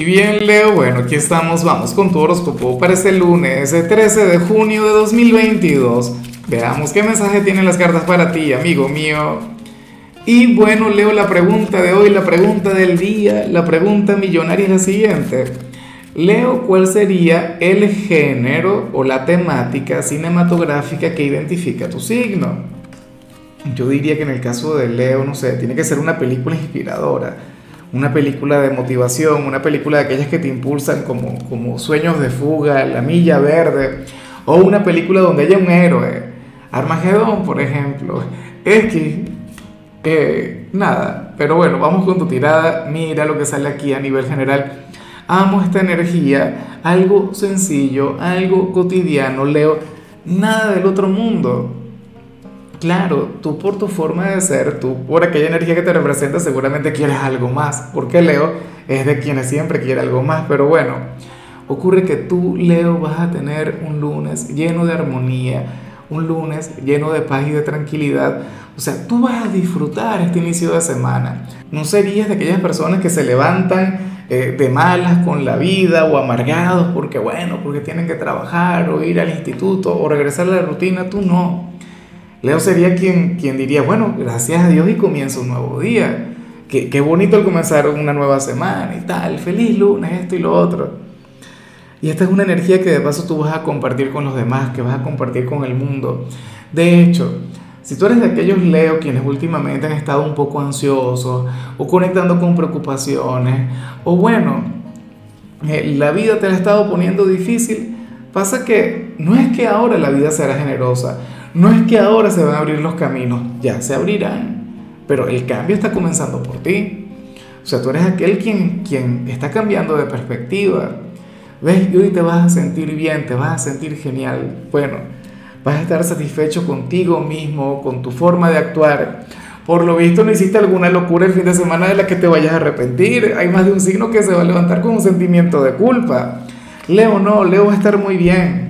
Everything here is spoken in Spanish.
Y bien, Leo, bueno, aquí estamos, vamos con tu horóscopo para este lunes, el 13 de junio de 2022. Veamos qué mensaje tienen las cartas para ti, amigo mío. Y bueno, Leo, la pregunta de hoy, la pregunta del día, la pregunta millonaria es la siguiente. Leo, ¿cuál sería el género o la temática cinematográfica que identifica tu signo? Yo diría que en el caso de Leo, no sé, tiene que ser una película inspiradora una película de motivación, una película de aquellas que te impulsan como, como Sueños de Fuga, La Milla Verde, o una película donde haya un héroe, Armagedón, por ejemplo, X, eh, nada, pero bueno, vamos con tu tirada, mira lo que sale aquí a nivel general. Amo esta energía, algo sencillo, algo cotidiano, Leo, nada del otro mundo. Claro, tú por tu forma de ser, tú por aquella energía que te representa, seguramente quieres algo más, porque Leo es de quienes siempre quiere algo más, pero bueno, ocurre que tú, Leo, vas a tener un lunes lleno de armonía, un lunes lleno de paz y de tranquilidad. O sea, tú vas a disfrutar este inicio de semana. No serías de aquellas personas que se levantan eh, de malas con la vida o amargados porque, bueno, porque tienen que trabajar o ir al instituto o regresar a la rutina. Tú no. Leo sería quien, quien diría, bueno, gracias a Dios y comienza un nuevo día. Qué, qué bonito el comenzar una nueva semana y tal, feliz lunes, esto y lo otro. Y esta es una energía que de paso tú vas a compartir con los demás, que vas a compartir con el mundo. De hecho, si tú eres de aquellos Leo quienes últimamente han estado un poco ansiosos o conectando con preocupaciones, o bueno, eh, la vida te la ha estado poniendo difícil, pasa que no es que ahora la vida será generosa, no es que ahora se van a abrir los caminos, ya se abrirán, pero el cambio está comenzando por ti. O sea, tú eres aquel quien, quien está cambiando de perspectiva. ¿Ves? Y hoy te vas a sentir bien, te vas a sentir genial. Bueno, vas a estar satisfecho contigo mismo, con tu forma de actuar. Por lo visto no hiciste alguna locura el fin de semana de la que te vayas a arrepentir. Hay más de un signo que se va a levantar con un sentimiento de culpa. Leo no, Leo va a estar muy bien.